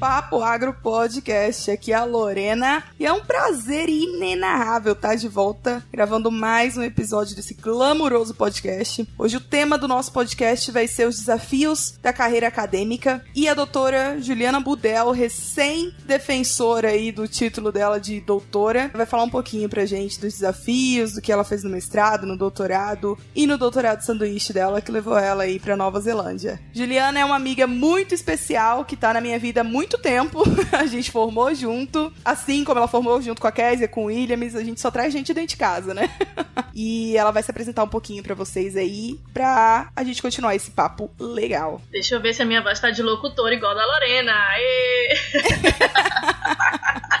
Papo Agro Podcast. Aqui é a Lorena e é um prazer inenarrável estar de volta gravando mais um episódio desse glamouroso podcast. Hoje o tema do nosso podcast vai ser os desafios da carreira acadêmica e a doutora Juliana Budel, recém-defensora aí do título dela de doutora, vai falar um pouquinho pra gente dos desafios, do que ela fez no mestrado, no doutorado e no doutorado sanduíche dela que levou ela aí pra Nova Zelândia. Juliana é uma amiga muito especial que tá na minha vida há muito tempo. a gente formou junto. Assim como ela formou junto com a Kézia, com o Williams, a gente só traz gente dentro de casa, né? e ela vai se apresentar um pouquinho para vocês aí, pra a gente continuar esse papo legal. Deixa eu ver se a minha voz tá de locutor igual da Lorena. Aê!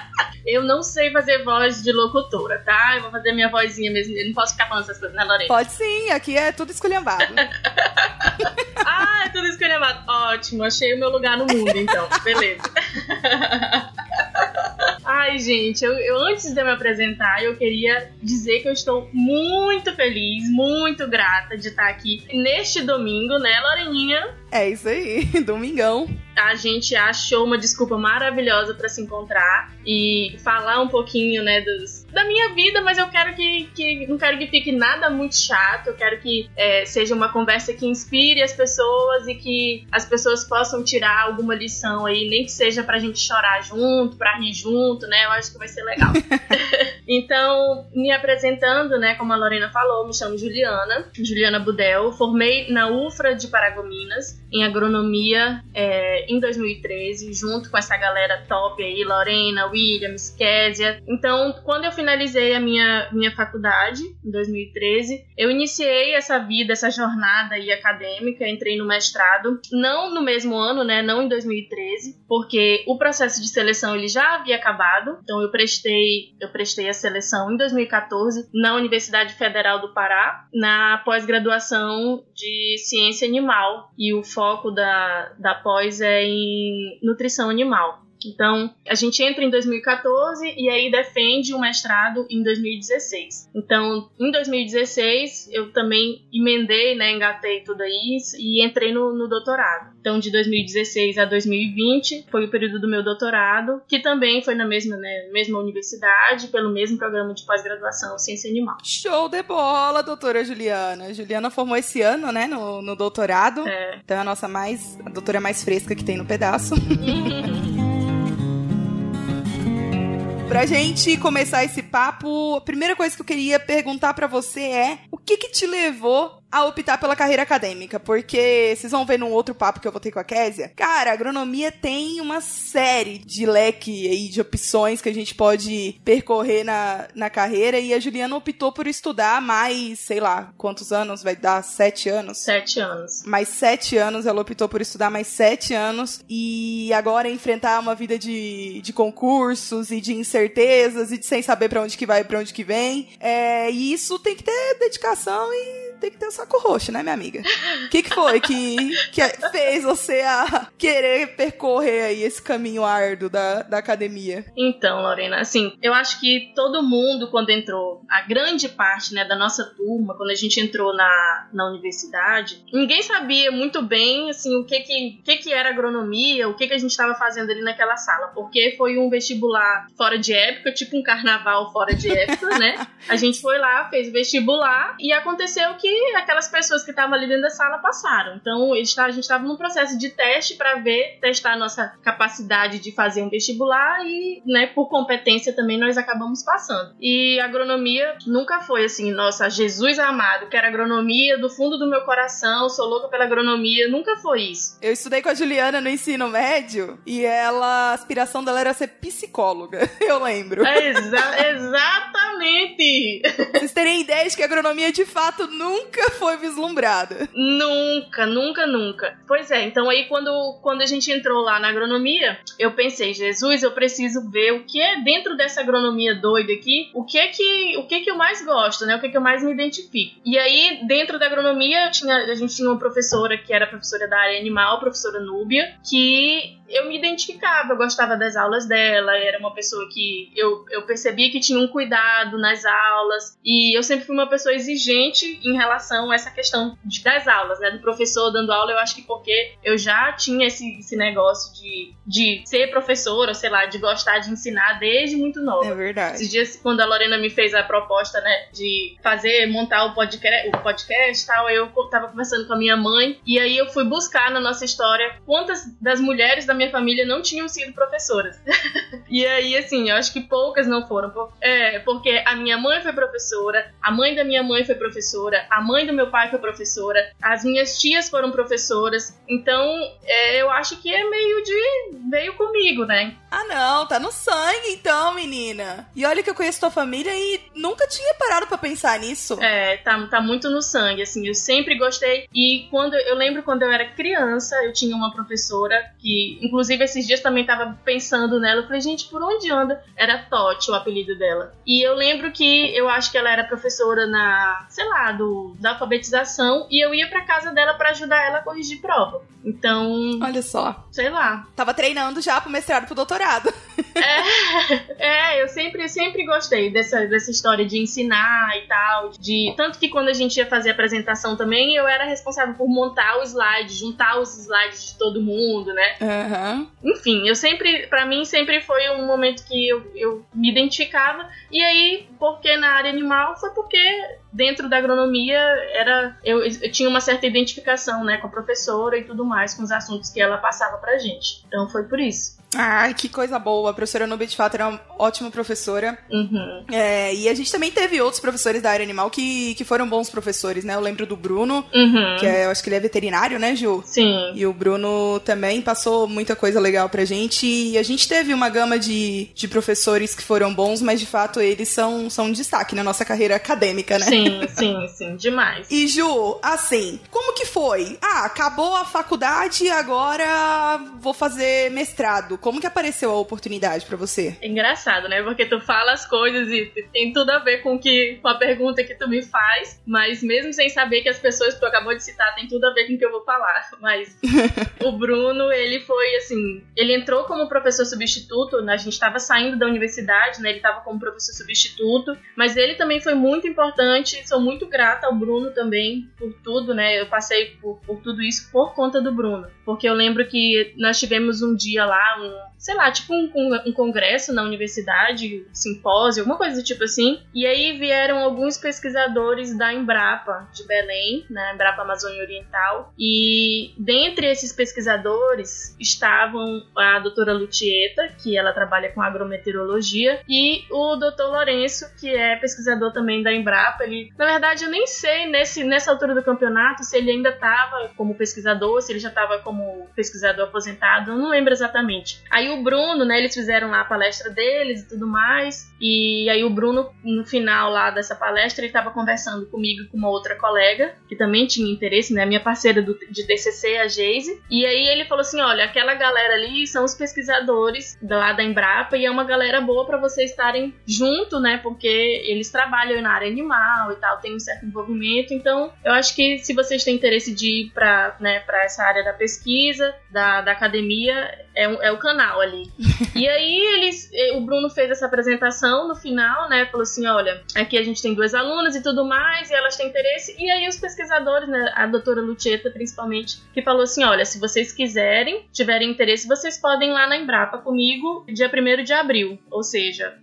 Eu não sei fazer voz de locutora, tá? Eu vou fazer minha vozinha mesmo. Eu não posso ficar falando essas coisas, né, Lorena? Pode sim, aqui é tudo esculhambado. ah, é tudo esculhambado. Ótimo, achei o meu lugar no mundo, então. Beleza. Ai, gente, eu, eu, antes de eu me apresentar, eu queria dizer que eu estou muito feliz, muito grata de estar aqui neste domingo, né, Loreninha? É isso aí, domingão. A gente achou uma desculpa maravilhosa para se encontrar e falar um pouquinho, né, dos, da minha vida, mas eu quero que, que não quero que fique nada muito chato. Eu quero que é, seja uma conversa que inspire as pessoas e que as pessoas possam tirar alguma lição aí, nem que seja pra gente chorar junto, pra rir junto, né? Eu acho que vai ser legal. então, me apresentando, né, como a Lorena falou, me chamo Juliana, Juliana Budel, formei na UFRA de Paragominas em agronomia é, em 2013, junto com essa galera top aí, Lorena, Williams, Késia. Então, quando eu finalizei a minha, minha faculdade, em 2013, eu iniciei essa vida, essa jornada aí acadêmica, entrei no mestrado, não no mesmo ano, né, não em 2013, porque o processo de seleção ele já havia acabado, então eu prestei, eu prestei a seleção em 2014 na Universidade Federal do Pará, na pós-graduação de ciência animal, e o foco da, da pós é em nutrição animal. Então, a gente entra em 2014 e aí defende o mestrado em 2016. Então, em 2016, eu também emendei, né, engatei tudo isso e entrei no, no doutorado. Então, de 2016 a 2020 foi o período do meu doutorado, que também foi na mesma, né, mesma universidade, pelo mesmo programa de pós-graduação Ciência Animal. Show de bola, doutora Juliana. Juliana formou esse ano, né, no, no doutorado. É. Então, é a nossa mais, a doutora mais fresca que tem no pedaço. Pra gente começar esse papo, a primeira coisa que eu queria perguntar para você é: o que que te levou a optar pela carreira acadêmica, porque vocês vão ver num outro papo que eu vou ter com a Késia. Cara, a agronomia tem uma série de leque aí de opções que a gente pode percorrer na, na carreira e a Juliana optou por estudar mais, sei lá, quantos anos vai dar? Sete anos? Sete anos. Mais sete anos, ela optou por estudar mais sete anos e agora enfrentar uma vida de, de concursos e de incertezas e de sem saber para onde que vai e pra onde que vem. É, e isso tem que ter dedicação e tem que ter saco roxo, né, minha amiga? O que, que foi que, que fez você a querer percorrer aí esse caminho árduo da, da academia? Então, Lorena, assim, eu acho que todo mundo, quando entrou, a grande parte, né, da nossa turma, quando a gente entrou na, na universidade, ninguém sabia muito bem, assim, o que que, que, que era agronomia, o que que a gente estava fazendo ali naquela sala, porque foi um vestibular fora de época, tipo um carnaval fora de época, né? A gente foi lá, fez o vestibular e aconteceu que aquelas pessoas que estavam ali dentro da sala passaram. Então, a gente estava num processo de teste para ver, testar a nossa capacidade de fazer um vestibular e, né, por competência também nós acabamos passando. E agronomia nunca foi assim, nossa, Jesus amado, quero agronomia do fundo do meu coração, sou louca pela agronomia, nunca foi isso. Eu estudei com a Juliana no ensino médio e ela, a aspiração dela era ser psicóloga, eu lembro. É exa exatamente! Vocês terem ideia de que a agronomia de fato nunca foi vislumbrada. Nunca, nunca, nunca. Pois é, então aí quando, quando a gente entrou lá na agronomia, eu pensei, Jesus, eu preciso ver o que é dentro dessa agronomia doida aqui, o que é que, o que, é que eu mais gosto, né? O que é que eu mais me identifico. E aí, dentro da agronomia, tinha, a gente tinha uma professora que era professora da área animal, professora Núbia, que eu me identificava, eu gostava das aulas dela, era uma pessoa que eu, eu percebia que tinha um cuidado nas aulas, e eu sempre fui uma pessoa exigente em relação a essa questão de, das aulas, né? Do professor dando aula, eu acho que porque eu já tinha esse, esse negócio de, de ser professora, sei lá, de gostar de ensinar desde muito nova. É verdade. Esses dias, quando a Lorena me fez a proposta, né, de fazer, montar o podcast, o podcast tal, eu tava conversando com a minha mãe, e aí eu fui buscar na nossa história quantas das mulheres da minha família não tinham sido professoras. e aí, assim, eu acho que poucas não foram. É, porque a minha mãe foi professora, a mãe da minha mãe foi professora, a mãe do meu pai foi professora, as minhas tias foram professoras. Então, é, eu acho que é meio de. veio comigo, né? Ah, não, tá no sangue então, menina. E olha que eu conheço tua família e nunca tinha parado para pensar nisso. É, tá, tá muito no sangue, assim, eu sempre gostei. E quando eu lembro quando eu era criança, eu tinha uma professora que, inclusive, esses dias também tava pensando nela. Eu falei, gente, por onde anda? Era Totti o apelido dela. E eu lembro que eu acho que ela era professora na, sei lá, do, da alfabetização, e eu ia pra casa dela para ajudar ela a corrigir prova. Então. Olha só. Sei lá. Tava treinando já pro mestrado pro doutorado. É, é eu sempre, sempre gostei dessa, dessa história de ensinar e tal. De, tanto que quando a gente ia fazer a apresentação também, eu era responsável por montar o slide, juntar os slides de todo mundo, né? Uhum. Enfim, eu sempre, para mim, sempre foi um momento que eu, eu me identificava. E aí, porque na área animal, foi porque dentro da agronomia era eu, eu, tinha uma certa identificação né com a professora e tudo mais com os assuntos que ela passava pra gente. Então foi por isso Ai, que coisa boa. A professora Nubia, de fato, era uma ótima professora. Uhum. É, e a gente também teve outros professores da área animal que, que foram bons professores, né? Eu lembro do Bruno, uhum. que é, eu acho que ele é veterinário, né, Ju? Sim. E o Bruno também passou muita coisa legal pra gente. E a gente teve uma gama de, de professores que foram bons, mas de fato eles são, são um destaque na nossa carreira acadêmica, né? Sim, sim, sim. Demais. E Ju, assim, como que foi? Ah, acabou a faculdade, agora vou fazer mestrado como que apareceu a oportunidade para você? É engraçado, né? Porque tu fala as coisas e tem tudo a ver com, que, com a pergunta que tu me faz, mas mesmo sem saber que as pessoas que tu acabou de citar tem tudo a ver com o que eu vou falar. Mas o Bruno, ele foi assim, ele entrou como professor substituto, né? a gente estava saindo da universidade, né? Ele estava como professor substituto, mas ele também foi muito importante, sou muito grata ao Bruno também por tudo, né? Eu passei por, por tudo isso por conta do Bruno, porque eu lembro que nós tivemos um dia lá, um sei lá, tipo um, um, congresso na universidade, um simpósio, alguma coisa do tipo assim. E aí vieram alguns pesquisadores da Embrapa de Belém, né, Embrapa Amazônia Oriental. E dentre esses pesquisadores estavam a doutora Lutieta, que ela trabalha com agrometeorologia, e o doutor Lourenço, que é pesquisador também da Embrapa. Ele, na verdade, eu nem sei nesse, nessa altura do campeonato se ele ainda estava como pesquisador, se ele já estava como pesquisador aposentado, eu não lembro exatamente. Aí o Bruno, né, eles fizeram lá a palestra deles e tudo mais. E aí o Bruno, no final lá dessa palestra, ele estava conversando comigo com uma outra colega, que também tinha interesse, né, minha parceira do, de TCC, a Geise. E aí ele falou assim, olha, aquela galera ali são os pesquisadores lá da Embrapa e é uma galera boa para vocês estarem junto, né, porque eles trabalham na área animal e tal, tem um certo envolvimento. Então, eu acho que se vocês têm interesse de ir para né, essa área da pesquisa, da, da academia, é, é o canal ali. e aí eles, eh, o Bruno fez essa apresentação no final, né? Falou assim: olha, aqui a gente tem duas alunas e tudo mais, e elas têm interesse. E aí os pesquisadores, né, a doutora Lucheta principalmente, que falou assim: olha, se vocês quiserem, tiverem interesse, vocês podem ir lá na Embrapa comigo dia 1 de abril. Ou seja,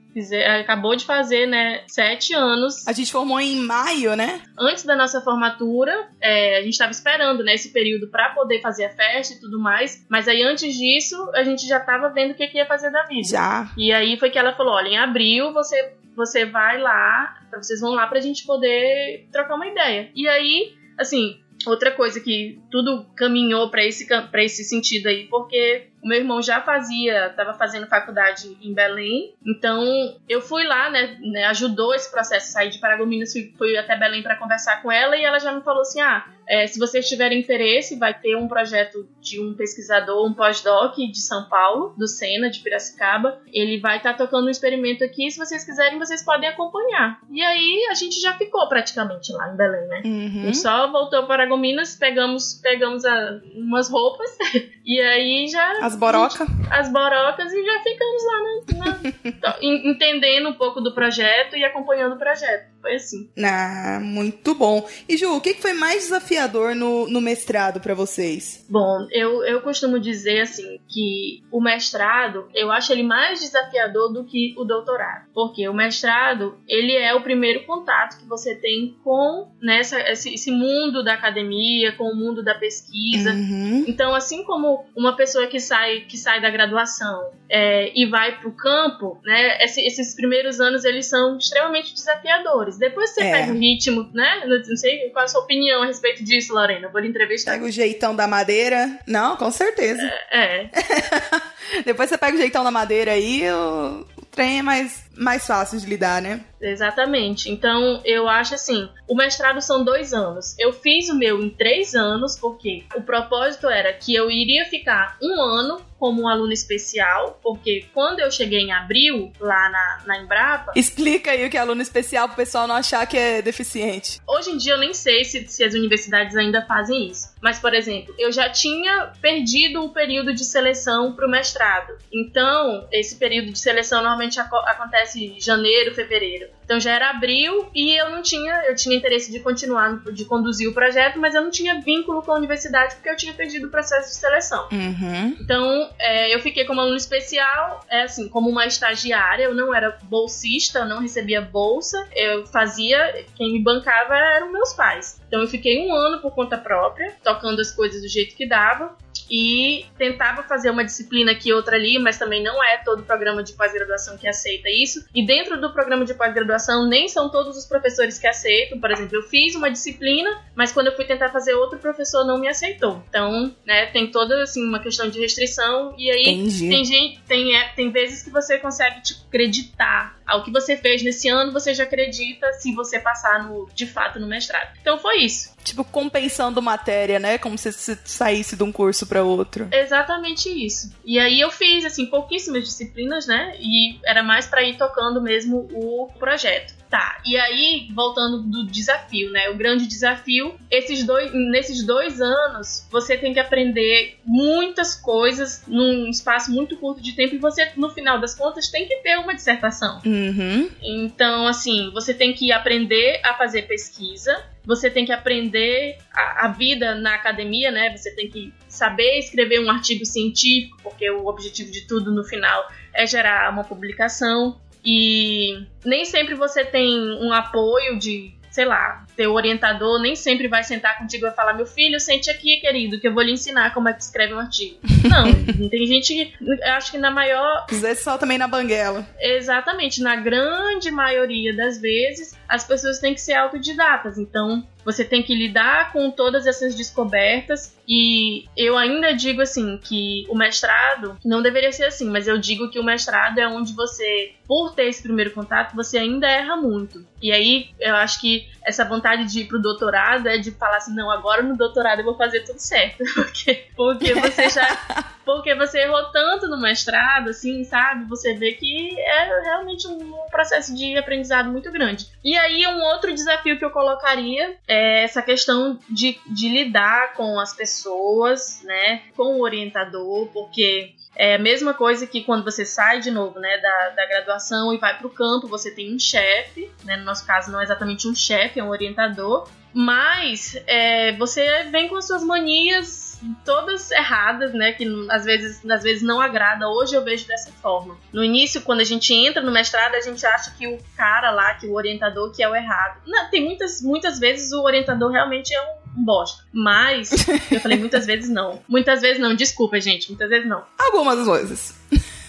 acabou de fazer, né, sete anos. A gente formou em maio, né? Antes da nossa formatura, é, a gente estava esperando, né, esse período para poder fazer a festa e tudo mais. Mas aí antes disso, a gente já estava vendo o que, que ia fazer da vida. Já. E aí foi que ela falou: olha, em abril você, você vai lá, vocês vão lá pra gente poder trocar uma ideia. E aí, assim, outra coisa que tudo caminhou para esse, pra esse sentido aí, porque o meu irmão já fazia, estava fazendo faculdade em Belém, então eu fui lá, né, né ajudou esse processo, sair de Paragominas, fui, fui até Belém para conversar com ela e ela já me falou assim: ah, é, se vocês tiverem interesse, vai ter um projeto de um pesquisador, um pós-doc de São Paulo, do Sena, de Piracicaba. Ele vai estar tá tocando um experimento aqui, se vocês quiserem, vocês podem acompanhar. E aí a gente já ficou praticamente lá em Belém, né? Uhum. Só voltou para Paragominas, pegamos, pegamos a, umas roupas e aí já as borocas. As borocas e já ficamos lá, né? Na, entendendo um pouco do projeto e acompanhando o projeto. Foi assim. Ah, muito bom. E Ju, o que foi mais desafiador no, no mestrado para vocês? Bom, eu, eu costumo dizer assim que o mestrado, eu acho ele mais desafiador do que o doutorado. Porque o mestrado, ele é o primeiro contato que você tem com nessa, né, esse, esse mundo da academia, com o mundo da pesquisa. Uhum. Então, assim como uma pessoa que sai, que sai da graduação é, e vai para o campo, né, esse, esses primeiros anos eles são extremamente desafiadores. Depois você é. pega o ritmo, né? Não sei qual é a sua opinião a respeito disso, Lorena. vou lhe entrevistar. Pega o jeitão da madeira. Não, com certeza. É. é. Depois você pega o jeitão da madeira aí, o, o trem é mais, mais fácil de lidar, né? Exatamente. Então, eu acho assim: o mestrado são dois anos. Eu fiz o meu em três anos, porque o propósito era que eu iria ficar um ano como um aluno especial, porque quando eu cheguei em abril, lá na, na Embrapa. Explica aí o que é aluno especial pro pessoal não achar que é deficiente. Hoje em dia eu nem sei se, se as universidades ainda fazem isso. Mas, por exemplo, eu já tinha perdido o período de seleção pro mestrado. Então, esse período de seleção normalmente ac acontece em janeiro, fevereiro. Então já era abril e eu não tinha, eu tinha interesse de continuar, de conduzir o projeto, mas eu não tinha vínculo com a universidade porque eu tinha perdido o processo de seleção. Uhum. Então é, eu fiquei como aluno especial, é assim, como uma estagiária, eu não era bolsista, eu não recebia bolsa, eu fazia, quem me bancava eram meus pais. Então eu fiquei um ano por conta própria, tocando as coisas do jeito que dava e tentava fazer uma disciplina aqui outra ali, mas também não é todo programa de pós-graduação que aceita isso. E dentro do programa de pós-graduação nem são todos os professores que aceitam. Por exemplo, eu fiz uma disciplina, mas quando eu fui tentar fazer outro professor não me aceitou. Então, né, tem toda assim uma questão de restrição e aí Entendi. tem gente, tem é, tem vezes que você consegue tipo acreditar ao que você fez nesse ano, você já acredita se você passar no de fato no mestrado. Então foi isso. Tipo compensando matéria, né? Como se você saísse de um curso para outro. Exatamente isso. E aí eu fiz assim pouquíssimas disciplinas, né? E era mais para ir tocando mesmo o projeto. Tá, e aí, voltando do desafio, né? O grande desafio, esses dois, nesses dois anos, você tem que aprender muitas coisas num espaço muito curto de tempo e você, no final das contas, tem que ter uma dissertação. Uhum. Então, assim, você tem que aprender a fazer pesquisa, você tem que aprender a, a, vida na academia, né? Você tem que saber escrever um artigo científico, porque o objetivo de tudo no final é gerar uma publicação. E nem sempre você tem um apoio de, sei lá, teu orientador nem sempre vai sentar contigo e vai falar: meu filho, sente aqui, querido, que eu vou lhe ensinar como é que escreve um artigo. Não, tem gente que. Acho que na maior. Às vezes só também na banguela. Exatamente. Na grande maioria das vezes, as pessoas têm que ser autodidatas. Então, você tem que lidar com todas essas descobertas e eu ainda digo assim que o mestrado não deveria ser assim, mas eu digo que o mestrado é onde você, por ter esse primeiro contato, você ainda erra muito. E aí eu acho que essa vontade de ir pro doutorado é de falar assim, não, agora no doutorado eu vou fazer tudo certo, porque porque você já porque você errou tanto no mestrado, assim, sabe? Você vê que é realmente um processo de aprendizado muito grande. E aí um outro desafio que eu colocaria é essa questão de, de lidar com as pessoas, né, com o orientador, porque é a mesma coisa que quando você sai de novo, né, da, da graduação e vai para o campo, você tem um chefe, né, no nosso caso não é exatamente um chefe, é um orientador, mas é, você vem com as suas manias todas erradas, né? Que às vezes, às vezes não agrada. Hoje eu vejo dessa forma. No início, quando a gente entra no mestrado, a gente acha que o cara lá, que o orientador, que é o errado. Não, tem muitas, muitas vezes o orientador realmente é um bosta. Mas, eu falei muitas vezes não. Muitas vezes não, desculpa, gente. Muitas vezes não. Algumas vezes.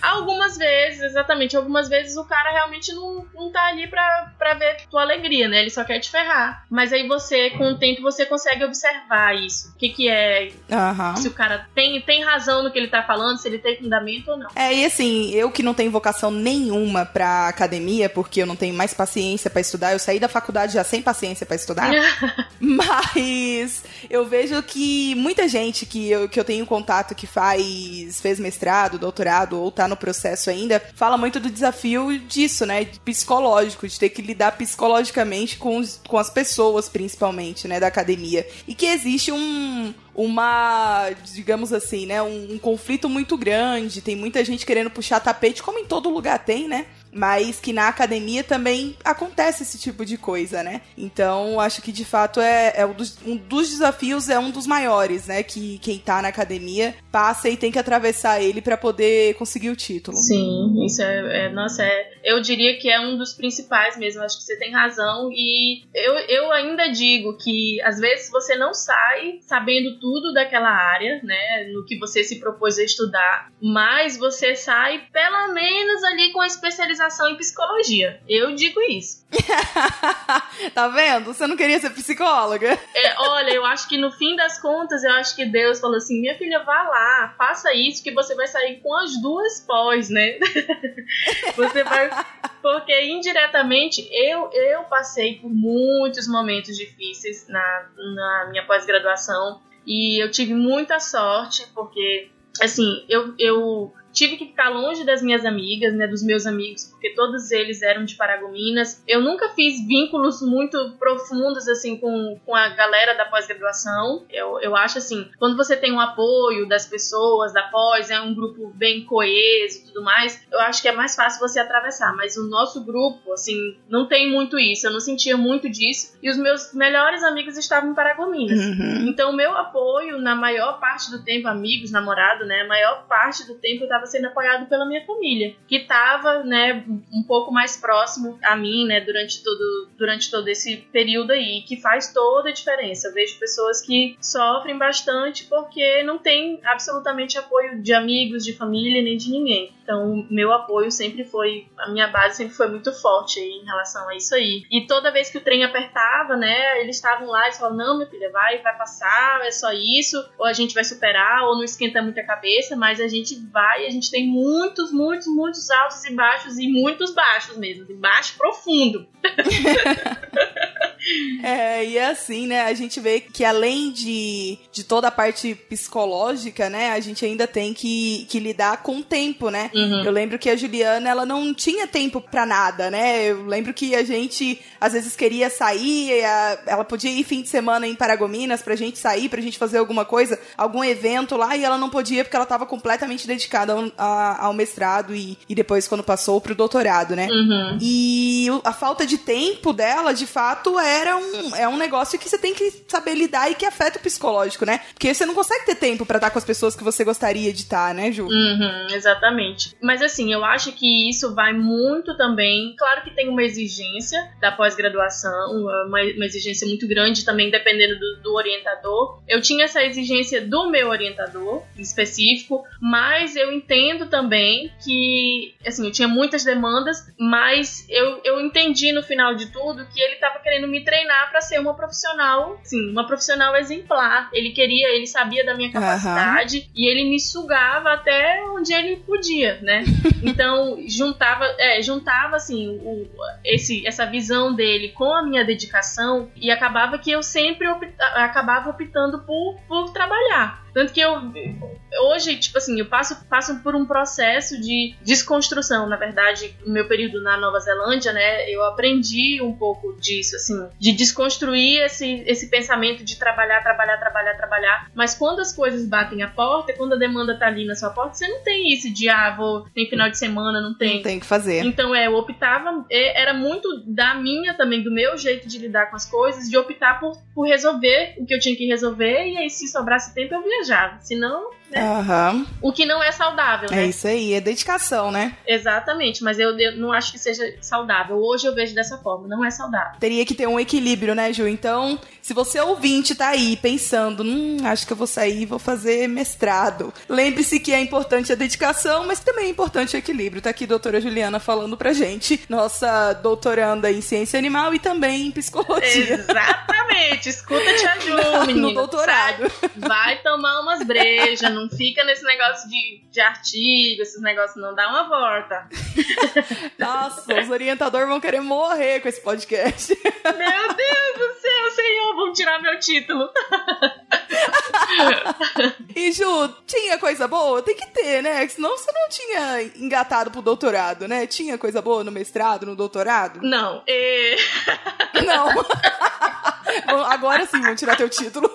Algumas vezes, exatamente, algumas vezes o cara realmente não, não tá ali pra, pra ver tua alegria, né? Ele só quer te ferrar. Mas aí você, com o tempo, você consegue observar isso. O que que é... Uhum. Se o cara tem, tem razão no que ele tá falando, se ele tem fundamento ou não. É, e assim, eu que não tenho vocação nenhuma pra academia, porque eu não tenho mais paciência para estudar, eu saí da faculdade já sem paciência para estudar. mas eu vejo que muita gente que eu, que eu tenho contato que faz, fez mestrado, doutorado ou tá tá no processo ainda, fala muito do desafio disso, né? Psicológico, de ter que lidar psicologicamente com, os, com as pessoas, principalmente, né? Da academia. E que existe um uma, digamos assim, né, um, um, conflito muito grande, tem muita gente querendo puxar tapete, como em todo lugar tem, né? Mas que na academia também acontece esse tipo de coisa, né? Então, acho que de fato é, é um, dos, um, dos, desafios, é um dos maiores, né? Que quem tá na academia passa e tem que atravessar ele para poder conseguir o título. Sim, isso é, é, Nossa, é, eu diria que é um dos principais mesmo. Acho que você tem razão. E eu, eu ainda digo que às vezes você não sai sabendo tudo daquela área, né? No que você se propôs a estudar, mas você sai pelo menos ali com a especialização especialização em psicologia. Eu digo isso. tá vendo? Você não queria ser psicóloga? É, olha, eu acho que no fim das contas, eu acho que Deus falou assim: minha filha, vá lá, faça isso, que você vai sair com as duas pós, né? você vai. Porque indiretamente eu, eu passei por muitos momentos difíceis na, na minha pós-graduação e eu tive muita sorte, porque assim, eu, eu tive que ficar longe das minhas amigas, né, dos meus amigos, porque todos eles eram de Paragominas. Eu nunca fiz vínculos muito profundos, assim, com, com a galera da pós-graduação. Eu, eu acho, assim, quando você tem um apoio das pessoas da pós, é um grupo bem coeso e tudo mais, eu acho que é mais fácil você atravessar. Mas o nosso grupo, assim, não tem muito isso. Eu não sentia muito disso. E os meus melhores amigos estavam em Paragominas. Uhum. Então, meu apoio, na maior parte do tempo, amigos, namorado, né, a maior parte do tempo eu estava sendo apoiado pela minha família, que estava, né, um pouco mais próximo a mim, né, durante todo, durante todo esse período aí, que faz toda a diferença. Eu vejo pessoas que sofrem bastante porque não tem absolutamente apoio de amigos, de família, nem de ninguém. Então, meu apoio sempre foi, a minha base sempre foi muito forte aí em relação a isso aí. E toda vez que o trem apertava, né, eles estavam lá e falavam: não, minha filha, vai, vai passar, é só isso, ou a gente vai superar, ou não esquenta muito a cabeça, mas a gente vai, a gente tem muitos, muitos, muitos altos e baixos, e muitos baixos mesmo, de baixo profundo. É, e é assim, né? A gente vê que além de, de toda a parte psicológica, né? A gente ainda tem que, que lidar com o tempo, né? Uhum. Eu lembro que a Juliana, ela não tinha tempo para nada, né? Eu lembro que a gente, às vezes, queria sair, a, ela podia ir fim de semana em Paragominas pra gente sair, pra gente fazer alguma coisa, algum evento lá, e ela não podia porque ela tava completamente dedicada ao, a, ao mestrado e, e depois, quando passou, pro doutorado, né? Uhum. E a falta de tempo dela, de fato, é era um, é um negócio que você tem que saber lidar e que afeta o psicológico, né? Porque você não consegue ter tempo para estar com as pessoas que você gostaria de estar, né, Ju? Uhum, exatamente. Mas assim, eu acho que isso vai muito também. Claro que tem uma exigência da pós-graduação, uma, uma, exigência muito grande também, dependendo do, do orientador. Eu tinha essa exigência do meu orientador específico, mas eu entendo também que, assim, eu tinha muitas demandas, mas eu, eu entendi no final de tudo que ele estava querendo me treinar para ser uma profissional, sim, uma profissional exemplar. Ele queria, ele sabia da minha capacidade uhum. e ele me sugava até onde ele podia, né? Então juntava, é, juntava assim o, esse, essa visão dele com a minha dedicação e acabava que eu sempre opta, acabava optando por, por trabalhar. Tanto que eu hoje, tipo assim, eu passo, passo por um processo de desconstrução. Na verdade, no meu período na Nova Zelândia, né, eu aprendi um pouco disso, assim, de desconstruir esse, esse pensamento de trabalhar, trabalhar, trabalhar, trabalhar. Mas quando as coisas batem a porta, quando a demanda tá ali na sua porta, você não tem isso de, ah, vou, tem final de semana, não tem. Não tem que fazer. Então, é, eu optava, era muito da minha também, do meu jeito de lidar com as coisas, de optar por, por resolver o que eu tinha que resolver, e aí, se sobrasse tempo, eu viajava. Senão, né? Uhum. O que não é saudável, né? É isso aí, é dedicação, né? Exatamente, mas eu, eu, não acho que seja saudável. Hoje eu vejo dessa forma, não é saudável. Teria que ter um equilíbrio, né, Ju? Então, se você ouvinte tá aí pensando, hum, acho que eu vou sair e vou fazer mestrado. Lembre-se que é importante a dedicação, mas também é importante o equilíbrio. Tá aqui a doutora Juliana falando pra gente, nossa doutoranda em ciência animal e também em psicologia. Exatamente, escuta Tia Ju, menina. No doutorado. Vai, vai tomar umas brejas, não fica nesse negócio de, de artigo, esses negócios, não dá uma volta. Nossa, os orientadores vão querer morrer com esse podcast. Meu Deus do céu, senhor, vão tirar meu título. e Ju, tinha coisa boa? Tem que ter, né? Senão você não tinha engatado pro doutorado, né? Tinha coisa boa no mestrado, no doutorado? Não. E... Não. Bom, agora sim, vamos tirar teu título.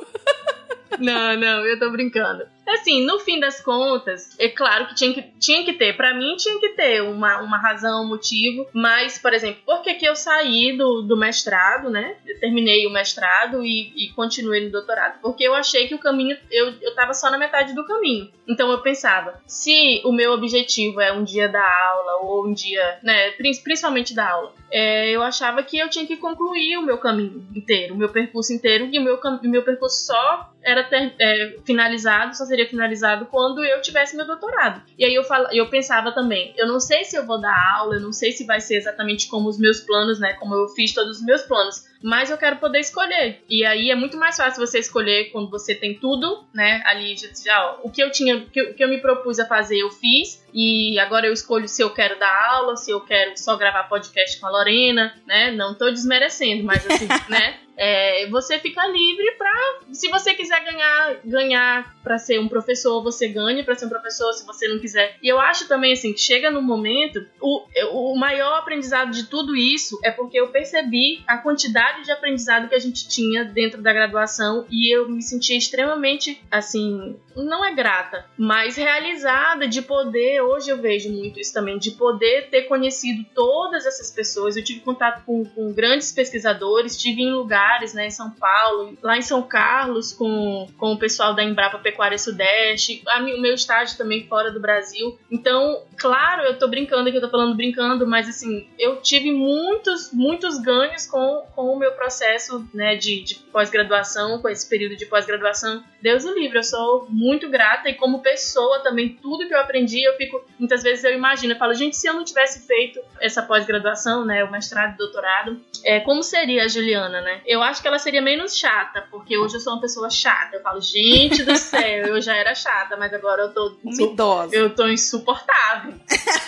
Não, não, eu tô brincando. Assim, no fim das contas, é claro que tinha que, tinha que ter. para mim, tinha que ter uma, uma razão, um motivo. Mas, por exemplo, por que, que eu saí do, do mestrado, né? Eu terminei o mestrado e, e continuei no doutorado. Porque eu achei que o caminho. Eu, eu tava só na metade do caminho. Então eu pensava, se o meu objetivo é um dia da aula, ou um dia, né? Principalmente da aula, é, eu achava que eu tinha que concluir o meu caminho inteiro, o meu percurso inteiro, e o meu, meu percurso só era ter, é, finalizado, só seria finalizado quando eu tivesse meu doutorado. E aí eu, fal, eu pensava também, eu não sei se eu vou dar aula, eu não sei se vai ser exatamente como os meus planos, né? Como eu fiz todos os meus planos mas eu quero poder escolher. E aí é muito mais fácil você escolher quando você tem tudo, né? Ali já, ó, o que eu tinha, o que, que eu me propus a fazer, eu fiz. E agora eu escolho se eu quero dar aula, se eu quero só gravar podcast com a Lorena, né? Não tô desmerecendo, mas assim, né? É, você fica livre para, se você quiser ganhar, ganhar para ser um professor, você ganha para ser um professor, se você não quiser. E eu acho também assim que chega no momento, o, o maior aprendizado de tudo isso é porque eu percebi a quantidade de aprendizado que a gente tinha dentro da graduação e eu me sentia extremamente assim, não é grata, mas realizada de poder. Hoje eu vejo muito isso também, de poder ter conhecido todas essas pessoas. Eu tive contato com, com grandes pesquisadores, tive em lugares né, em São Paulo, lá em São Carlos com, com o pessoal da Embrapa Pecuária Sudeste, a, o meu estágio também fora do Brasil. Então, claro, eu tô brincando aqui, eu tô falando brincando, mas assim, eu tive muitos, muitos ganhos com, com o meu processo, né, de, de pós-graduação, com esse período de pós-graduação. Deus o livre, eu sou muito grata e como pessoa também, tudo que eu aprendi, eu fico, muitas vezes eu imagino, eu falo, gente, se eu não tivesse feito essa pós-graduação, né, o mestrado, doutorado, é, como seria a Juliana, né? Eu acho que ela seria menos chata, porque hoje eu sou uma pessoa chata. Eu falo, gente do céu, eu já era chata, mas agora eu tô. Idosa. Eu tô insuportável.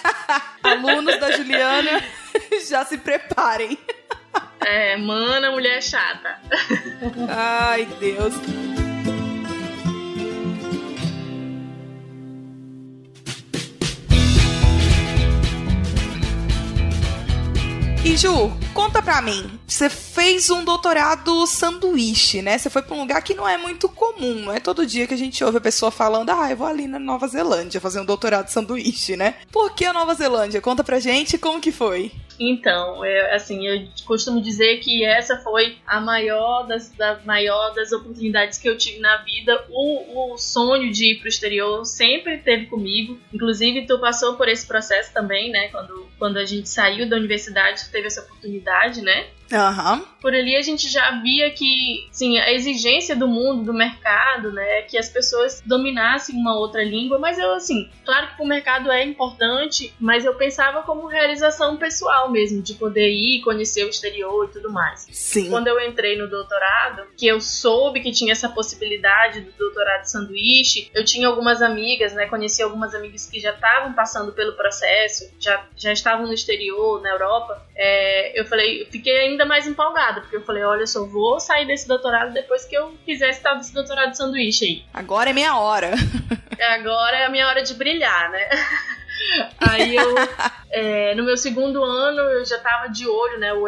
Alunos da Juliana, já se preparem. É, mana, mulher chata. Ai, Deus. E Ju, conta pra mim. Você fez um doutorado sanduíche, né? Você foi pra um lugar que não é muito comum. Não é todo dia que a gente ouve a pessoa falando, ah, eu vou ali na Nova Zelândia fazer um doutorado sanduíche, né? Por que a Nova Zelândia? Conta pra gente como que foi. Então, eu, assim, eu costumo dizer que essa foi a maior das, da maior das oportunidades que eu tive na vida. O, o sonho de ir para o exterior sempre teve comigo. Inclusive, tu passou por esse processo também, né? Quando, quando a gente saiu da universidade, tu teve essa oportunidade, né? Uhum. Por ali a gente já via que, sim, a exigência do mundo, do mercado, né, que as pessoas dominassem uma outra língua, mas eu, assim, claro que o mercado é importante, mas eu pensava como realização pessoal mesmo, de poder ir, conhecer o exterior e tudo mais. Sim. Quando eu entrei no doutorado, que eu soube que tinha essa possibilidade do doutorado sanduíche, eu tinha algumas amigas, né, conheci algumas amigas que já estavam passando pelo processo, já, já estavam no exterior, na Europa, é, eu falei, eu fiquei ainda ainda mais empolgada, porque eu falei, olha, eu só vou sair desse doutorado depois que eu fizer esse tal desse doutorado de sanduíche aí. Agora é minha hora. Agora é a minha hora de brilhar, né? Aí eu, é, no meu segundo ano, eu já tava de olho, né? O,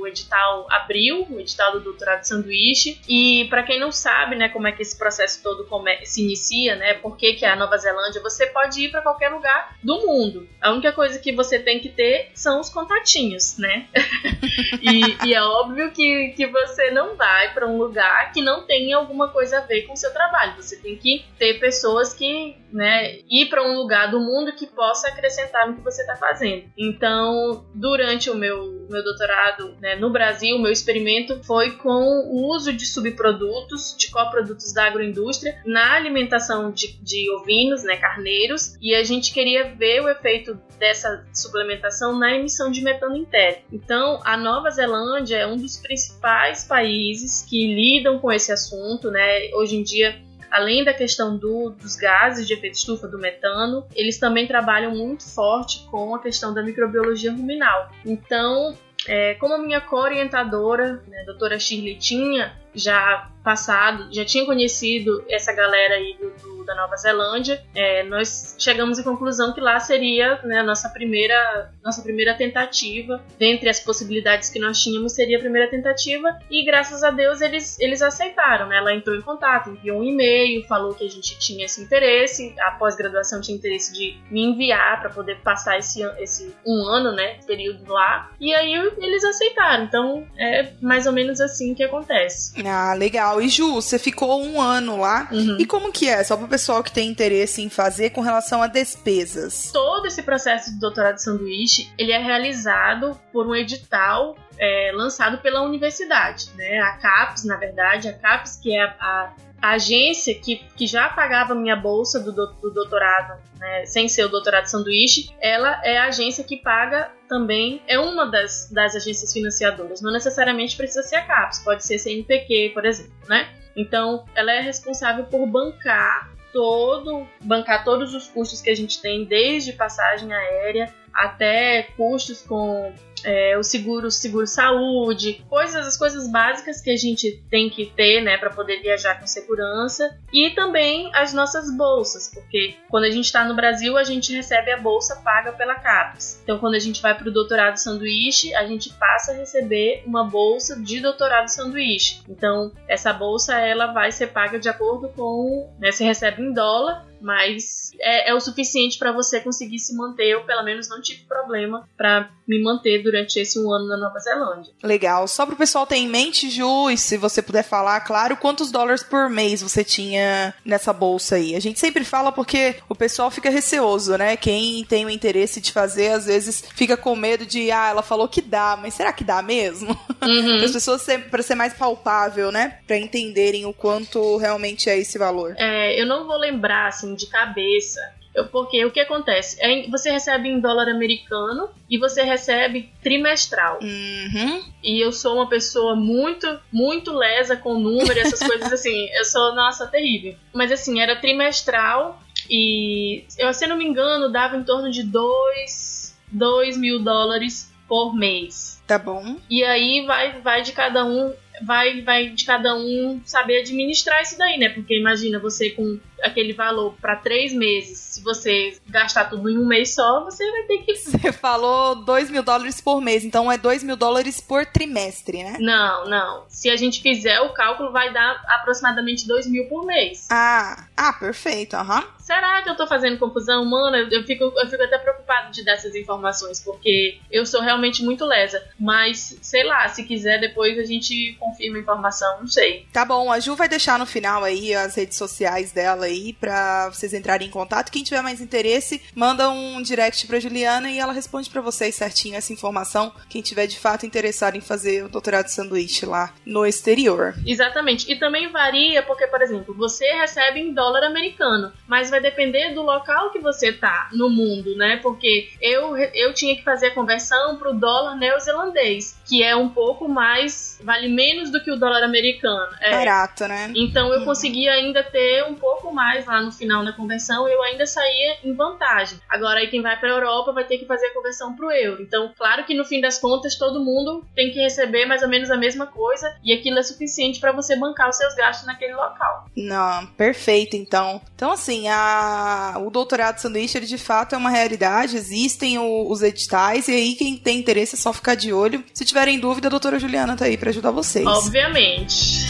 o edital abriu, o edital do doutorado de sanduíche. E para quem não sabe, né, como é que esse processo todo come, se inicia, né? Por que, é a Nova Zelândia? Você pode ir para qualquer lugar do mundo. A única coisa que você tem que ter são os contatinhos, né? e, e, é óbvio que, que você não vai para um lugar que não tenha alguma coisa a ver com o seu trabalho. Você tem que ter pessoas que, né, ir para um lugar do mundo que possa possa acrescentar no que você está fazendo. Então, durante o meu, meu doutorado né, no Brasil, o meu experimento foi com o uso de subprodutos, de coprodutos da agroindústria, na alimentação de, de ovinos, né, carneiros, e a gente queria ver o efeito dessa suplementação na emissão de metano interno. Então, a Nova Zelândia é um dos principais países que lidam com esse assunto, né? Hoje em dia além da questão do, dos gases de efeito estufa, do metano, eles também trabalham muito forte com a questão da microbiologia ruminal. Então, é, como a minha co-orientadora, né, a doutora Shirley, tinha já passado, já tinha conhecido essa galera aí do, do, da Nova Zelândia, é, nós chegamos à conclusão que lá seria né, nossa primeira, nossa primeira tentativa. Dentre as possibilidades que nós tínhamos, seria a primeira tentativa. E graças a Deus eles, eles aceitaram. Né? Ela entrou em contato, enviou um e-mail, falou que a gente tinha esse interesse. A pós-graduação tinha interesse de me enviar para poder passar esse, esse um ano, né? Período lá. E aí eles aceitaram. Então é mais ou menos assim que acontece. Ah, legal. E Ju, você ficou um ano lá. Uhum. E como que é? Só para o pessoal que tem interesse em fazer com relação a despesas. Todo esse processo de doutorado de sanduíche, ele é realizado por um edital é, lançado pela universidade, né? A CAPES, na verdade, a CAPES, que é a, a agência que, que já pagava minha bolsa do, do doutorado, né, sem ser o doutorado sanduíche, ela é a agência que paga também, é uma das, das agências financiadoras. Não necessariamente precisa ser a CAPES, pode ser a CNPq, por exemplo, né? Então, ela é responsável por bancar todo, bancar todos os custos que a gente tem, desde passagem aérea até custos com é, o seguro, seguro saúde, coisas, as coisas básicas que a gente tem que ter, né, para poder viajar com segurança e também as nossas bolsas, porque quando a gente está no Brasil a gente recebe a bolsa paga pela CAPES. Então quando a gente vai para o doutorado sanduíche a gente passa a receber uma bolsa de doutorado sanduíche. Então essa bolsa ela vai ser paga de acordo com, né, você recebe em dólar mas é, é o suficiente para você conseguir se manter. Eu, pelo menos, não tive problema para me manter durante esse um ano na Nova Zelândia. Legal. Só para o pessoal ter em mente, Ju, e se você puder falar, claro, quantos dólares por mês você tinha nessa bolsa aí? A gente sempre fala porque o pessoal fica receoso, né? Quem tem o interesse de fazer, às vezes fica com medo de, ah, ela falou que dá, mas será que dá mesmo? Uhum. as pessoas para ser mais palpável, né? Para entenderem o quanto realmente é esse valor. É, eu não vou lembrar, assim, assim, de cabeça. Eu, porque o que acontece? É, você recebe em dólar americano e você recebe trimestral. Uhum. E eu sou uma pessoa muito, muito lesa com número e essas coisas assim. Eu sou, nossa, terrível. Mas assim, era trimestral e, eu, se eu não me engano, dava em torno de 2 mil dólares por mês. Tá bom. E aí vai, vai de cada um vai, vai de cada um saber administrar isso daí, né? Porque imagina você com aquele valor para três meses, se você gastar tudo em um mês só, você vai ter que. Você falou 2 mil dólares por mês, então é 2 mil dólares por trimestre, né? Não, não. Se a gente fizer o cálculo, vai dar aproximadamente 2 mil por mês. Ah, ah perfeito, aham. Uhum. Será que eu tô fazendo confusão? Mano, eu fico, eu fico até preocupado de dar essas informações, porque eu sou realmente muito lesa. Mas, sei lá, se quiser, depois a gente confirma a informação, não sei. Tá bom, a Ju vai deixar no final aí as redes sociais dela aí para vocês entrarem em contato. Quem tiver mais interesse, manda um direct para Juliana e ela responde para vocês certinho essa informação. Quem tiver de fato interessado em fazer o doutorado de sanduíche lá no exterior. Exatamente. E também varia porque, por exemplo, você recebe em dólar americano, mas vai depender do local que você tá no mundo, né? Porque eu, eu tinha que fazer a conversão pro dólar neozelandês, que é um pouco mais, vale menos do que o dólar americano. É. Barato, né? Então eu uhum. consegui ainda ter um pouco mais mais lá no final na conversão, eu ainda saía em vantagem. Agora aí quem vai para a Europa vai ter que fazer a conversão para o euro. Então, claro que no fim das contas todo mundo tem que receber mais ou menos a mesma coisa e aquilo é suficiente para você bancar os seus gastos naquele local. Não, perfeito então. Então assim, a... o doutorado sanduíche ele de fato é uma realidade, existem o... os editais e aí quem tem interesse é só ficar de olho. Se tiverem dúvida, a doutora Juliana tá aí para ajudar vocês. Obviamente.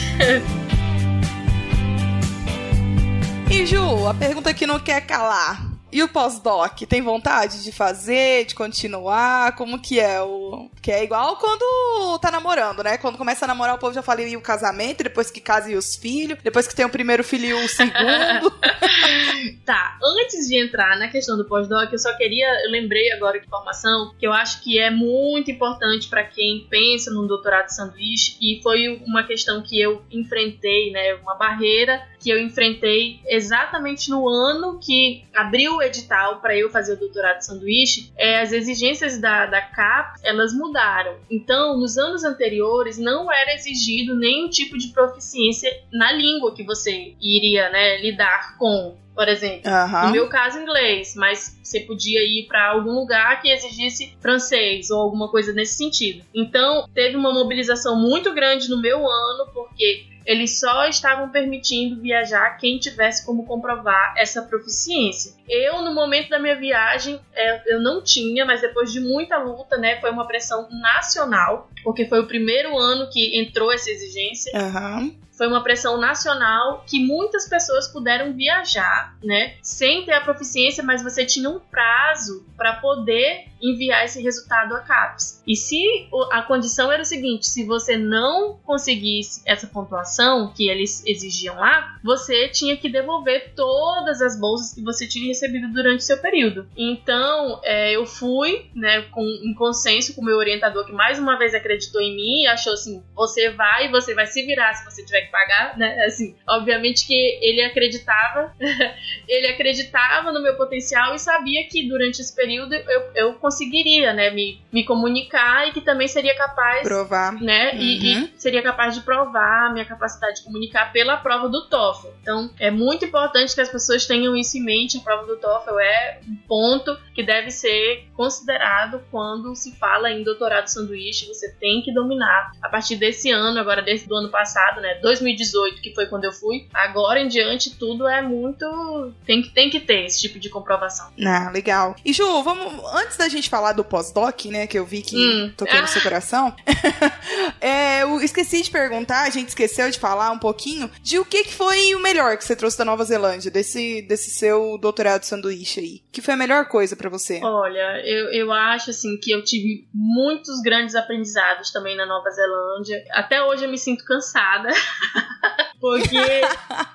Ju, a pergunta que não quer calar. E o pós-doc, tem vontade de fazer, de continuar? Como que é o. Que é igual quando tá namorando, né? Quando começa a namorar, o povo já fala e o casamento, depois que casa e os filhos, depois que tem o primeiro filho e o segundo. tá, antes de entrar na questão do pós-doc, eu só queria. Eu lembrei agora de informação que eu acho que é muito importante para quem pensa num doutorado sanduíche, e foi uma questão que eu enfrentei, né? Uma barreira que eu enfrentei exatamente no ano que abriu o edital para eu fazer o doutorado sanduíche, é, as exigências da, da CAP elas mudaram. Então, nos anos anteriores, não era exigido nenhum tipo de proficiência na língua que você iria né, lidar com por exemplo. Uhum. No meu caso, inglês, mas você podia ir para algum lugar que exigisse francês ou alguma coisa nesse sentido. Então, teve uma mobilização muito grande no meu ano, porque eles só estavam permitindo viajar quem tivesse como comprovar essa proficiência. Eu, no momento da minha viagem, é, eu não tinha, mas depois de muita luta, né, foi uma pressão nacional, porque foi o primeiro ano que entrou essa exigência. Aham. Foi uma pressão nacional que muitas pessoas puderam viajar, né, sem ter a proficiência, mas você tinha um prazo para poder enviar esse resultado a CAPES. E se a condição era o seguinte, se você não conseguisse essa pontuação que eles exigiam lá, você tinha que devolver todas as bolsas que você tinha recebido durante o seu período. Então, é, eu fui, né, com em consenso com o meu orientador, que mais uma vez acreditou em mim e achou assim, você vai, você vai se virar se você tiver que pagar, né, assim, obviamente que ele acreditava, ele acreditava no meu potencial e sabia que durante esse período eu, eu conseguiria, né, me, me comunicar e que também seria capaz Provar. né? E, Uhum. e seria capaz de provar a minha capacidade de comunicar pela prova do TOEFL. Então, é muito importante que as pessoas tenham isso em mente. A prova do TOEFL é um ponto que deve ser considerado quando se fala em doutorado sanduíche. Você tem que dominar. A partir desse ano, agora desde do ano passado, né? 2018, que foi quando eu fui. Agora em diante, tudo é muito. Tem que, tem que ter esse tipo de comprovação. Ah, legal. E Ju, vamos. Antes da gente falar do pós-doc, né? Que eu vi que Hum. no Ah. seu coração. é, eu esqueci de perguntar, a gente esqueceu de falar um pouquinho de o que, que foi o melhor que você trouxe da Nova Zelândia, desse, desse seu doutorado sanduíche aí. que foi a melhor coisa pra você? Olha, eu, eu acho assim que eu tive muitos grandes aprendizados também na Nova Zelândia. Até hoje eu me sinto cansada. Porque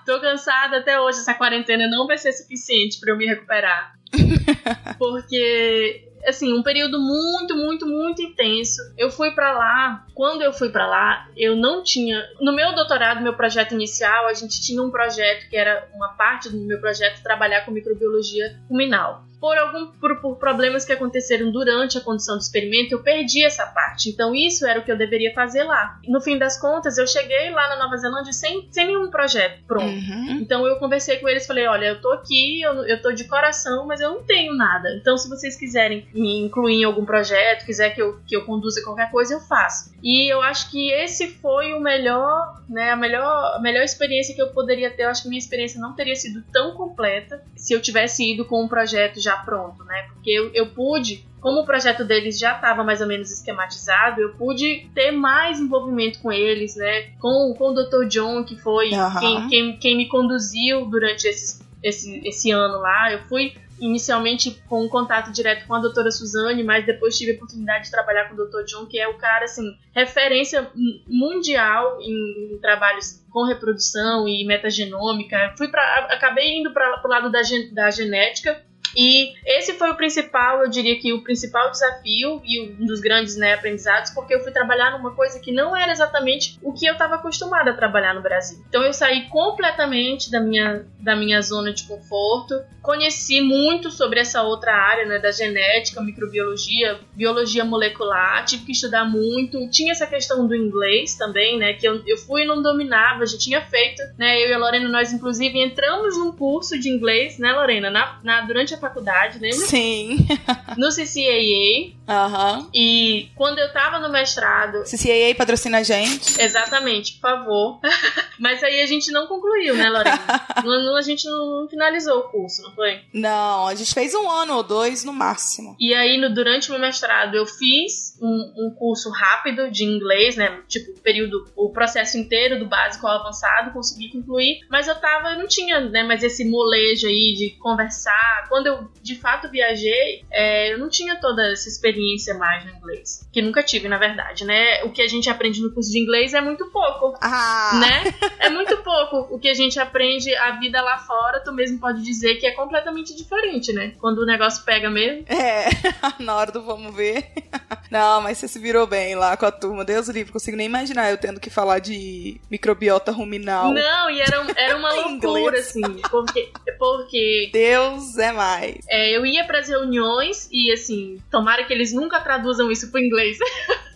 tô cansada até hoje. Essa quarentena não vai ser suficiente pra eu me recuperar. Porque assim, um período muito, muito, muito intenso. Eu fui pra lá, quando eu fui pra lá, eu não tinha, no meu doutorado, meu projeto inicial, a gente tinha um projeto que era uma parte do meu projeto trabalhar com microbiologia ruminal. Por, algum, por, por problemas que aconteceram durante a condução do experimento, eu perdi essa parte. Então, isso era o que eu deveria fazer lá. No fim das contas, eu cheguei lá na Nova Zelândia sem, sem nenhum projeto pronto. Uhum. Então eu conversei com eles, falei, olha, eu tô aqui, eu, eu tô de coração, mas eu não tenho nada. Então se vocês quiserem me incluir em algum projeto, quiser que eu, que eu conduza qualquer coisa, eu faço. E eu acho que esse foi o melhor, né, a melhor, a melhor experiência que eu poderia ter. Eu acho que minha experiência não teria sido tão completa se eu tivesse ido com um projeto já pronto, né? Porque eu, eu pude como o projeto deles já estava mais ou menos esquematizado, eu pude ter mais envolvimento com eles, né? Com, com o Dr. John, que foi Aham. quem, quem, quem me conduziu durante esses, esse, esse ano lá. Eu fui inicialmente com um contato direto com a doutora Suzane, mas depois tive a oportunidade de trabalhar com o Dr. John, que é o cara, assim, referência mundial em, em trabalhos com reprodução e metagenômica. Fui para acabei indo para o lado da, gen- da genética e esse foi o principal, eu diria que o principal desafio e um dos grandes né, aprendizados, porque eu fui trabalhar numa coisa que não era exatamente o que eu estava acostumada a trabalhar no Brasil. Então eu saí completamente da minha, da minha zona de conforto, conheci muito sobre essa outra área né, da genética, microbiologia, biologia molecular, tive que estudar muito. Tinha essa questão do inglês também, né, que eu, eu fui e não dominava, já tinha feito, né, eu e a Lorena, nós inclusive entramos num curso de inglês, né, Lorena, na, na- durante a faculdade, lembra? Sim. No CCAA. Aham. E quando eu tava no mestrado, CCAA patrocina a gente. exatamente, por favor. Mas aí a gente não concluiu, né, Lorena? A gente não finalizou o curso, não foi? Não, a gente fez um ano ou dois no máximo. E aí, no, durante o meu mestrado, eu fiz um, um curso rápido de inglês, né? Tipo, o período, o processo inteiro, do básico ao avançado, consegui concluir. Mas eu tava, eu não tinha, né, mais esse molejo aí de conversar. Quando eu, de fato, viajei, é, eu não tinha toda essa experiência mais no inglês. Que nunca tive, na verdade, né? O que a gente aprende no curso de inglês é muito pouco. Ah! Né? É muito pouco o que a gente aprende a vida lá fora, tu mesmo pode dizer que é completamente diferente, né? Quando o negócio pega mesmo. É, na hora do vamos ver. Não, mas você se virou bem lá com a turma. Deus livre, consigo nem imaginar eu tendo que falar de microbiota ruminal. Não, e era, era uma loucura, assim, porque, porque Deus é mais. é, eu ia pras reuniões e, assim, tomara que eles nunca traduzam isso pro inglês.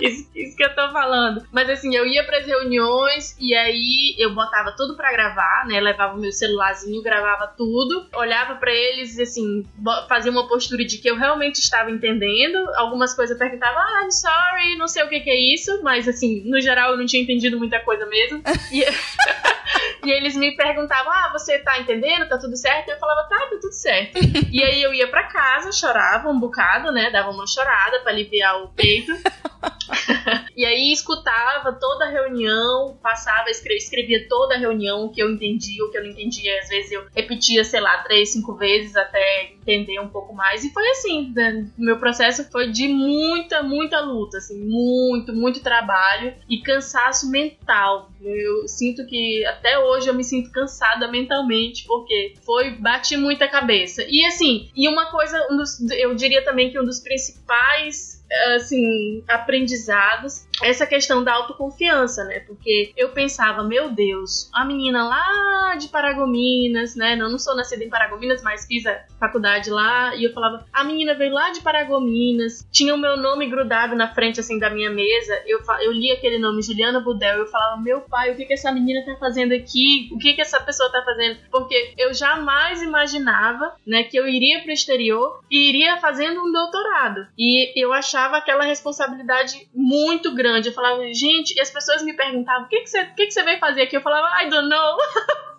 isso, isso, que eu tô falando. Mas assim, eu ia pras reuniões e aí eu botava tudo pra gravar, né? Levava o meu celularzinho, gravava tudo, olhava para eles e assim, fazia uma postura de que eu realmente estava entendendo. Algumas coisas eu perguntava, ah, I'm sorry, não sei o que, que é isso, mas assim, no geral eu não tinha entendido muita coisa mesmo. E, e eles me perguntavam, ah, você tá entendendo? Tá tudo certo? Eu falava, tá, tá tudo certo. e aí eu ia para casa, chorava um bocado, né? Dava uma chorada para aliviar o peito. e aí escutava toda a reunião, passava, escrevia, toda a reunião, o que eu entendia, o que eu não entendia. Às vezes eu repetia, sei lá, três, cinco vezes até entender um pouco mais. E foi assim, né? meu processo foi de muita, muita luta, assim, muito, muito trabalho e cansaço mental. Eu sinto que até hoje eu me sinto cansada mentalmente, porque foi, bati muita cabeça. E assim, e uma coisa, um dos, eu diria também que um dos principais assim, aprendizados essa questão da autoconfiança, né? Porque eu pensava, meu Deus, a menina lá de Paragominas, né? Não, não sou nascida em Paragominas, mas fiz a faculdade lá. E eu falava, a menina veio lá de Paragominas, tinha o meu nome grudado na frente, assim, da minha mesa. Eu, eu li aquele nome, Juliana Budel. Eu falava, meu pai, o que, que essa menina tá fazendo aqui? O que, que essa pessoa tá fazendo? Porque eu jamais imaginava, né, que eu iria pro exterior e iria fazendo um doutorado. E eu achava aquela responsabilidade muito grande. Eu falava, gente, e as pessoas me perguntavam: o que, que, você, o que, que você veio fazer aqui? Eu falava, I don't know.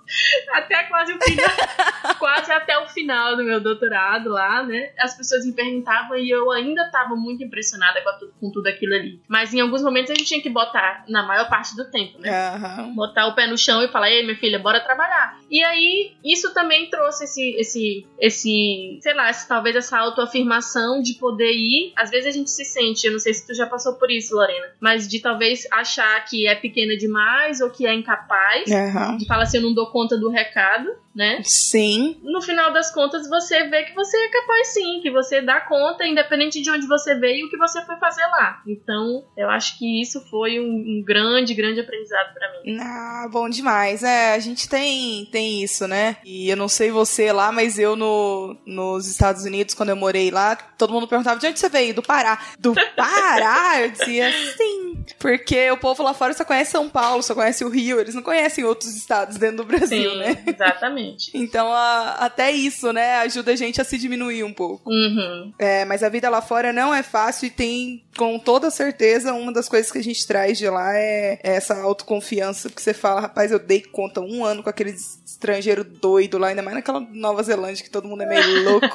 até quase o final, quase até o final do meu doutorado lá, né? As pessoas me perguntavam e eu ainda estava muito impressionada com, tudo, com tudo aquilo ali. Mas em alguns momentos a gente tinha que botar, na maior parte do tempo, né? Uhum. Botar o pé no chão e falar, ei, minha filha, bora trabalhar. E aí, isso também trouxe esse, esse, esse sei lá, esse, talvez essa autoafirmação de poder ir. Às vezes a gente se sente, eu não sei se tu já passou por isso, Lorena, mas de talvez achar que é pequena demais ou que é incapaz, uhum. de falar assim, eu não dou conta do recado, né? Sim. No final das contas, você vê que você é capaz sim, que você dá conta, independente de onde você veio e o que você foi fazer lá. Então, eu acho que isso foi um, um grande, grande aprendizado para mim. Ah, bom demais. É, a gente tem, tem isso, né? E eu não sei você lá, mas eu no, nos Estados Unidos, quando eu morei lá, todo mundo perguntava de onde você veio? Do Pará. Do Pará? eu dizia sim. Porque o povo lá fora só conhece São Paulo, só conhece o Rio, eles não conhecem outros estados dentro do Brasil, sim, né? Exatamente. então, a, até isso, né, ajuda a gente a se diminuir um pouco. Uhum. É, mas a vida lá fora não é fácil e tem, com toda certeza, uma das coisas que a gente traz de lá é, é essa autoconfiança que você fala, rapaz, eu dei conta um ano com aquele estrangeiro doido lá, ainda mais naquela Nova Zelândia que todo mundo é meio louco.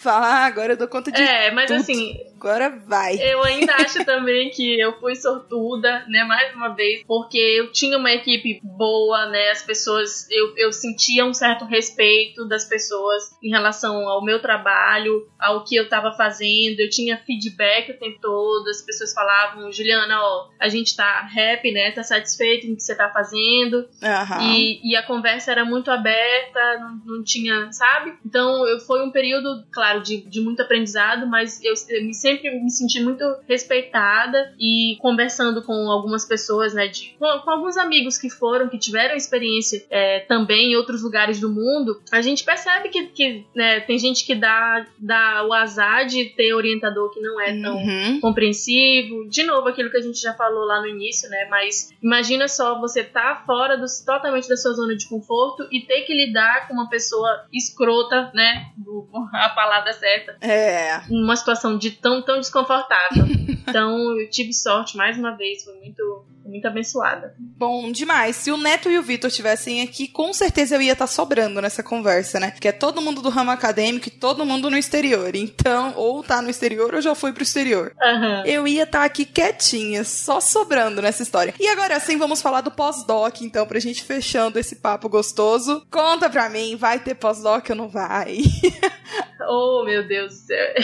fala, ah, agora eu dou conta de É, mas tudo. assim... Agora vai. Eu ainda acho também que eu fui sortuda, né, mais uma vez, porque eu tinha uma equipe boa, né, as pessoas, eu, eu sentia um certo respeito das pessoas em relação ao meu trabalho, ao que eu estava fazendo, eu tinha feedback o tempo todo, as pessoas falavam, Juliana, ó, a gente tá happy, né, tá satisfeito com o que você tá fazendo, uhum. e, e a conversa era muito aberta, não, não tinha, sabe? Então, eu, foi um período, claro, de, de muito aprendizado, mas eu, eu me sempre me senti muito respeitada e conversando com algumas pessoas, né, de, com, com alguns amigos que foram, que tiveram experiência é, também em outros lugares do mundo, a gente percebe que, que né, tem gente que dá, dá o azar de ter orientador que não é tão uhum. compreensivo. De novo, aquilo que a gente já falou lá no início, né? Mas imagina só você tá fora do, totalmente da sua zona de conforto e ter que lidar com uma pessoa escrota, né? A palavra certa. É. Uma situação de tão, tão desconfortável. então, eu tive sorte mais uma vez, foi muito muito abençoada. Bom, demais. Se o Neto e o Vitor estivessem aqui, com certeza eu ia estar tá sobrando nessa conversa, né? Que é todo mundo do ramo acadêmico e todo mundo no exterior. Então, ou tá no exterior ou já foi pro exterior. Uhum. Eu ia estar tá aqui quietinha, só sobrando nessa história. E agora sim, vamos falar do pós-doc, então, pra gente fechando esse papo gostoso. Conta pra mim, vai ter pós-doc ou não vai? oh, meu Deus do céu.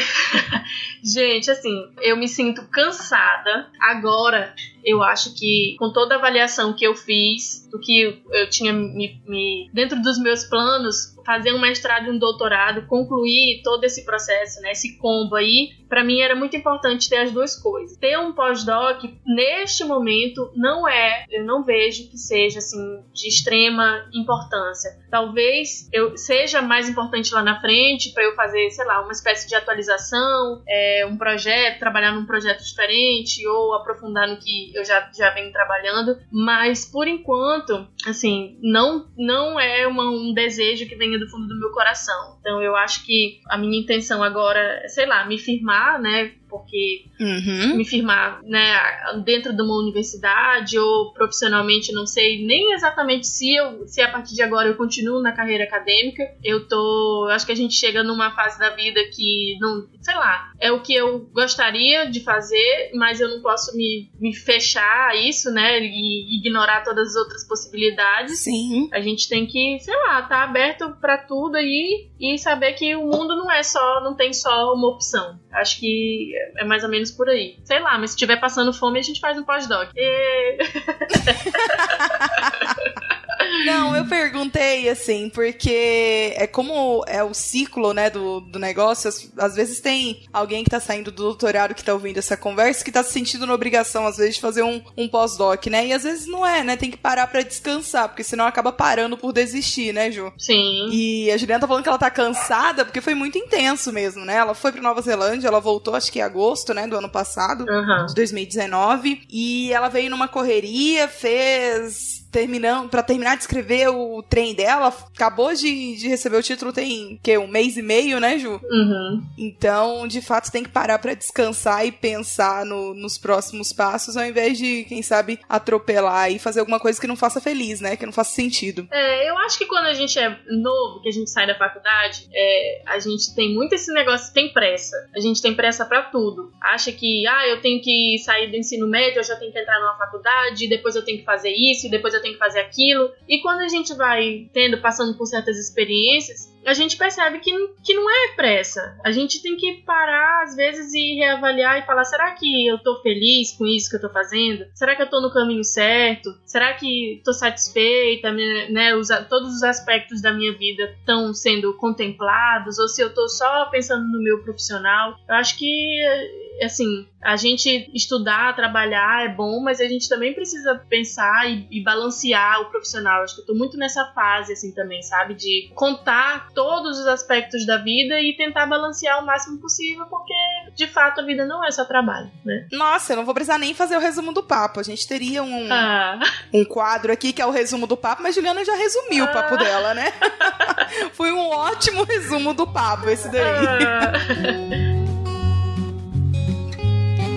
gente, assim, eu me sinto cansada. Agora, eu acho que com toda a avaliação que eu fiz, do que eu tinha me, me dentro dos meus planos, fazer um mestrado e um doutorado, concluir todo esse processo, né, esse combo aí, para mim era muito importante ter as duas coisas. Ter um pós-doc neste momento não é, eu não vejo que seja assim de extrema importância. Talvez eu seja mais importante lá na frente para eu fazer, sei lá, uma espécie de atualização, é, um projeto, trabalhar num projeto diferente ou aprofundar no que eu já, já venho trabalhando. Mas por enquanto, assim, não não é uma, um desejo que venha do fundo do meu coração. Então eu acho que a minha intenção agora é, sei lá, me firmar, né? Porque uhum. me firmar né, dentro de uma universidade ou profissionalmente, não sei nem exatamente se eu se a partir de agora eu continuo na carreira acadêmica. Eu tô. Acho que a gente chega numa fase da vida que não. sei lá, é o que eu gostaria de fazer, mas eu não posso me, me fechar a isso, né? E ignorar todas as outras possibilidades. Sim. A gente tem que, sei lá, tá aberto para tudo aí e saber que o mundo não é só, não tem só uma opção. Acho que é mais ou menos por aí. Sei lá, mas se estiver passando fome, a gente faz um pós-doc. E... Não, eu perguntei assim, porque é como é o ciclo, né, do, do negócio. Às, vezes tem alguém que tá saindo do doutorado que tá ouvindo essa conversa que tá se sentindo na obrigação, às vezes, de fazer um, um pós-doc, né? E às vezes não é, né? Tem que parar para descansar, porque senão acaba parando por desistir, né, Ju? Sim. E a Juliana tá falando que ela tá cansada, porque foi muito intenso mesmo, né? Ela foi pra Nova Zelândia, ela voltou, acho que em agosto, né, do ano passado, uhum. de 2019. E ela veio numa correria, fez terminando, para terminar de escrever o trem dela, acabou de, de receber o título tem que um mês e meio, né, Ju? Uhum. Então, de fato, tem que parar para descansar e pensar no, nos próximos passos, ao invés de, quem sabe, atropelar e fazer alguma coisa que não faça feliz, né? Que não faça sentido. É, eu acho que quando a gente é novo, que a gente sai da faculdade, é, a gente tem muito esse negócio, tem pressa. A gente tem pressa para tudo. Acha que, ah, eu tenho que sair do ensino médio, eu já tenho que entrar numa faculdade, depois eu tenho que fazer isso, depois eu eu tenho que fazer aquilo. E quando a gente vai tendo, passando por certas experiências, a gente percebe que, que não é pressa. A gente tem que parar, às vezes, e reavaliar e falar: será que eu tô feliz com isso que eu tô fazendo? Será que eu tô no caminho certo? Será que tô satisfeita? Né, os, todos os aspectos da minha vida estão sendo contemplados? Ou se eu tô só pensando no meu profissional? Eu acho que assim, a gente estudar, trabalhar é bom, mas a gente também precisa pensar e, e balancear o profissional. Acho que eu tô muito nessa fase, assim, também, sabe? De contar todos os aspectos da vida e tentar balancear o máximo possível, porque de fato a vida não é só trabalho, né? Nossa, eu não vou precisar nem fazer o resumo do papo. A gente teria um, ah. um quadro aqui que é o resumo do papo, mas Juliana já resumiu ah. o papo ah. dela, né? Foi um ótimo resumo do papo esse daí. Ah.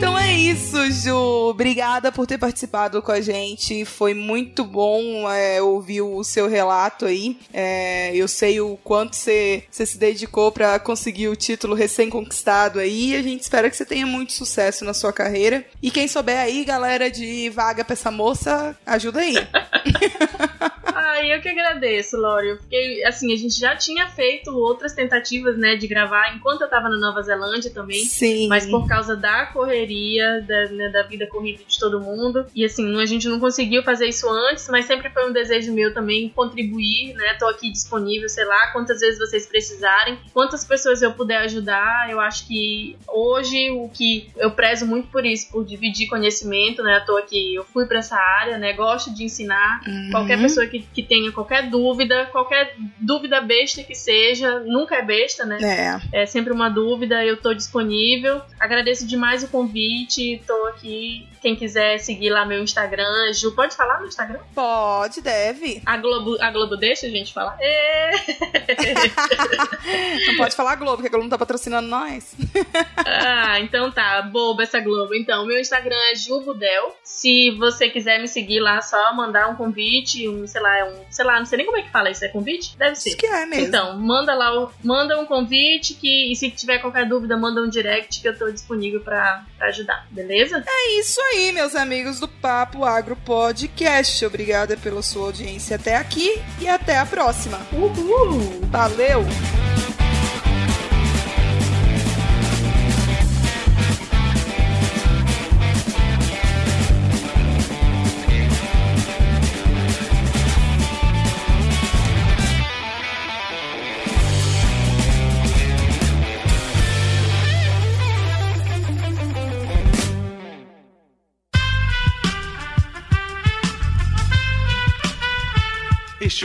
Então é isso, Ju. Obrigada por ter participado com a gente. Foi muito bom é, ouvir o seu relato aí. É, eu sei o quanto você, se dedicou para conseguir o título recém-conquistado aí. A gente espera que você tenha muito sucesso na sua carreira. E quem souber aí, galera de vaga pra essa moça, ajuda aí. Ai, eu que agradeço, Lori. Eu fiquei, assim, a gente já tinha feito outras tentativas, né, de gravar enquanto eu tava na Nova Zelândia também. Sim. Mas por causa da correria correria da, né, da vida corrida de todo mundo. E assim, a gente não conseguiu fazer isso antes, mas sempre foi um desejo meu também contribuir, né? Tô aqui disponível, sei lá, quantas vezes vocês precisarem, quantas pessoas eu puder ajudar. Eu acho que hoje o que eu prezo muito por isso, por dividir conhecimento, né? Tô aqui, eu fui para essa área, né? Gosto de ensinar. Uhum. Qualquer pessoa que, que tenha qualquer dúvida, qualquer dúvida besta que seja, nunca é besta, né? É. É sempre uma dúvida, eu tô disponível. Agradeço demais o convite. Tô aqui. Quem quiser seguir lá meu Instagram. Ju, pode falar no Instagram? Pode, deve. A Globo, a Globo deixa a gente falar? É. não pode falar Globo, porque a Globo não tá patrocinando nós. ah, então tá. Boba essa Globo. Então, meu Instagram é Jubudel. Se você quiser me seguir lá, só mandar um convite, um, sei lá, um, sei lá, não sei nem como é que fala isso, é convite? Deve ser. Acho que é mesmo. Então, manda lá, manda um convite que, e se tiver qualquer dúvida, manda um direct que eu tô disponível pra ajudar, beleza? É isso aí, meus amigos do Papo Agro Podcast. Obrigada pela sua audiência até aqui e até a próxima. Uhul! Valeu!